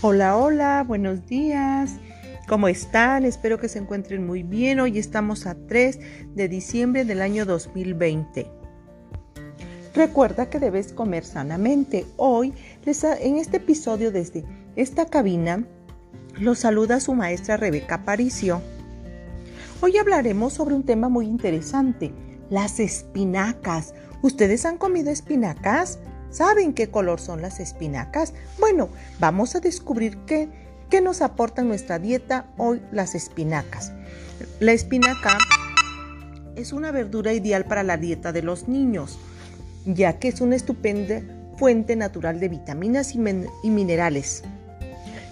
Hola, hola, buenos días. ¿Cómo están? Espero que se encuentren muy bien. Hoy estamos a 3 de diciembre del año 2020. Recuerda que debes comer sanamente. Hoy, en este episodio desde esta cabina, los saluda su maestra Rebeca Paricio. Hoy hablaremos sobre un tema muy interesante, las espinacas. ¿Ustedes han comido espinacas? ¿Saben qué color son las espinacas? Bueno, vamos a descubrir qué, qué nos aportan nuestra dieta hoy las espinacas. La espinaca es una verdura ideal para la dieta de los niños, ya que es una estupenda fuente natural de vitaminas y, minerales.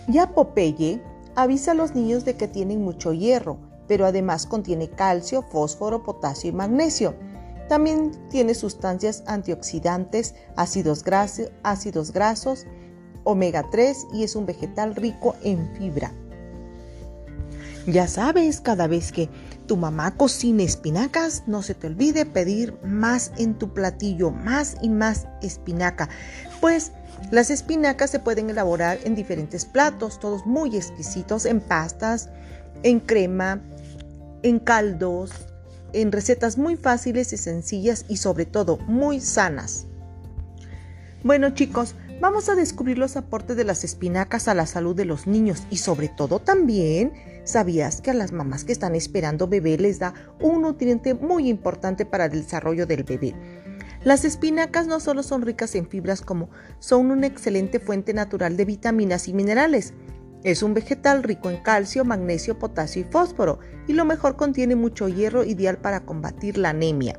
Ya Popeye avisa a los niños de que tienen mucho hierro, pero además contiene calcio, fósforo, potasio y magnesio también tiene sustancias antioxidantes, ácidos, grasos, ácidos grasos, omega 3 y es un vegetal rico en fibra. Ya sabes, cada vez que tu mamá cocine espinacas, no se te olvide pedir más en tu platillo, más y más espinaca. Pues las espinacas se pueden elaborar en diferentes platos, todos muy exquisitos, en pastas, en crema, en caldos, en recetas muy fáciles y sencillas y sobre todo muy sanas. Bueno chicos, vamos a descubrir los aportes de las espinacas a la salud de los niños y sobre todo también, ¿sabías que a las mamás que están esperando bebé les da un nutriente muy importante para el desarrollo del bebé? Las espinacas no solo son ricas en fibras como son una excelente fuente natural de vitaminas y minerales, es un vegetal rico en calcio, magnesio, potasio y fósforo y lo mejor contiene mucho hierro ideal para combatir la anemia.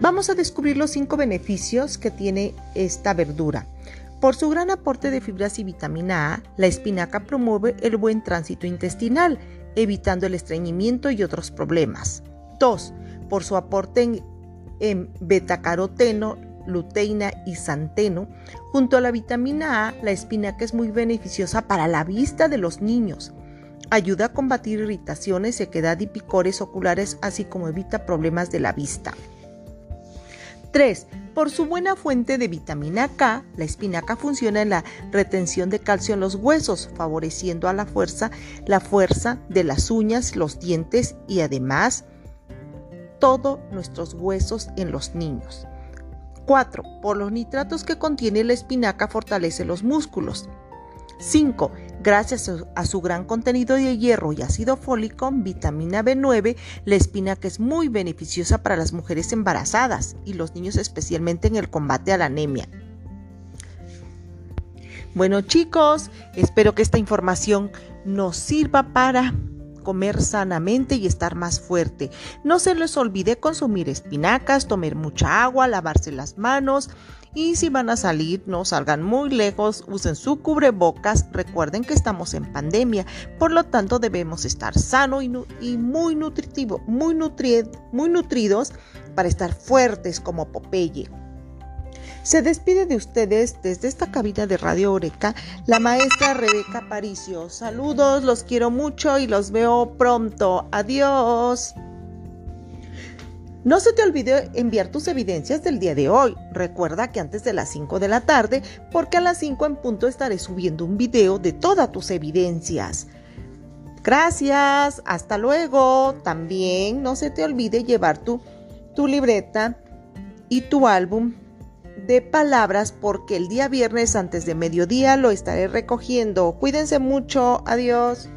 Vamos a descubrir los cinco beneficios que tiene esta verdura. Por su gran aporte de fibras y vitamina A, la espinaca promueve el buen tránsito intestinal, evitando el estreñimiento y otros problemas. 2. Por su aporte en, en betacaroteno, luteína y santeno, junto a la vitamina A, la espinaca es muy beneficiosa para la vista de los niños. Ayuda a combatir irritaciones, sequedad y picores oculares, así como evita problemas de la vista. 3. Por su buena fuente de vitamina K, la espinaca funciona en la retención de calcio en los huesos, favoreciendo a la fuerza, la fuerza de las uñas, los dientes y además todos nuestros huesos en los niños. 4. Por los nitratos que contiene la espinaca fortalece los músculos. 5. Gracias a su gran contenido de hierro y ácido fólico, vitamina B9, la espinaca es muy beneficiosa para las mujeres embarazadas y los niños especialmente en el combate a la anemia. Bueno chicos, espero que esta información nos sirva para comer sanamente y estar más fuerte. No se les olvide consumir espinacas, tomar mucha agua, lavarse las manos y si van a salir, no salgan muy lejos, usen su cubrebocas. Recuerden que estamos en pandemia, por lo tanto debemos estar sano y, muy nutritivo, muy, muy nutridos para estar fuertes como Popeye. Se despide de ustedes desde esta cabina de Radio Oreca la maestra Rebeca Paricio. Saludos, los quiero mucho y los veo pronto. Adiós. No se te olvide enviar tus evidencias del día de hoy. Recuerda que antes de las 5 de la tarde, porque a las 5 en punto estaré subiendo un video de todas tus evidencias. Gracias, hasta luego. También no se te olvide llevar tu, tu libreta y tu álbum de palabras porque el día viernes antes de mediodía lo estaré recogiendo. Cuídense mucho. Adiós.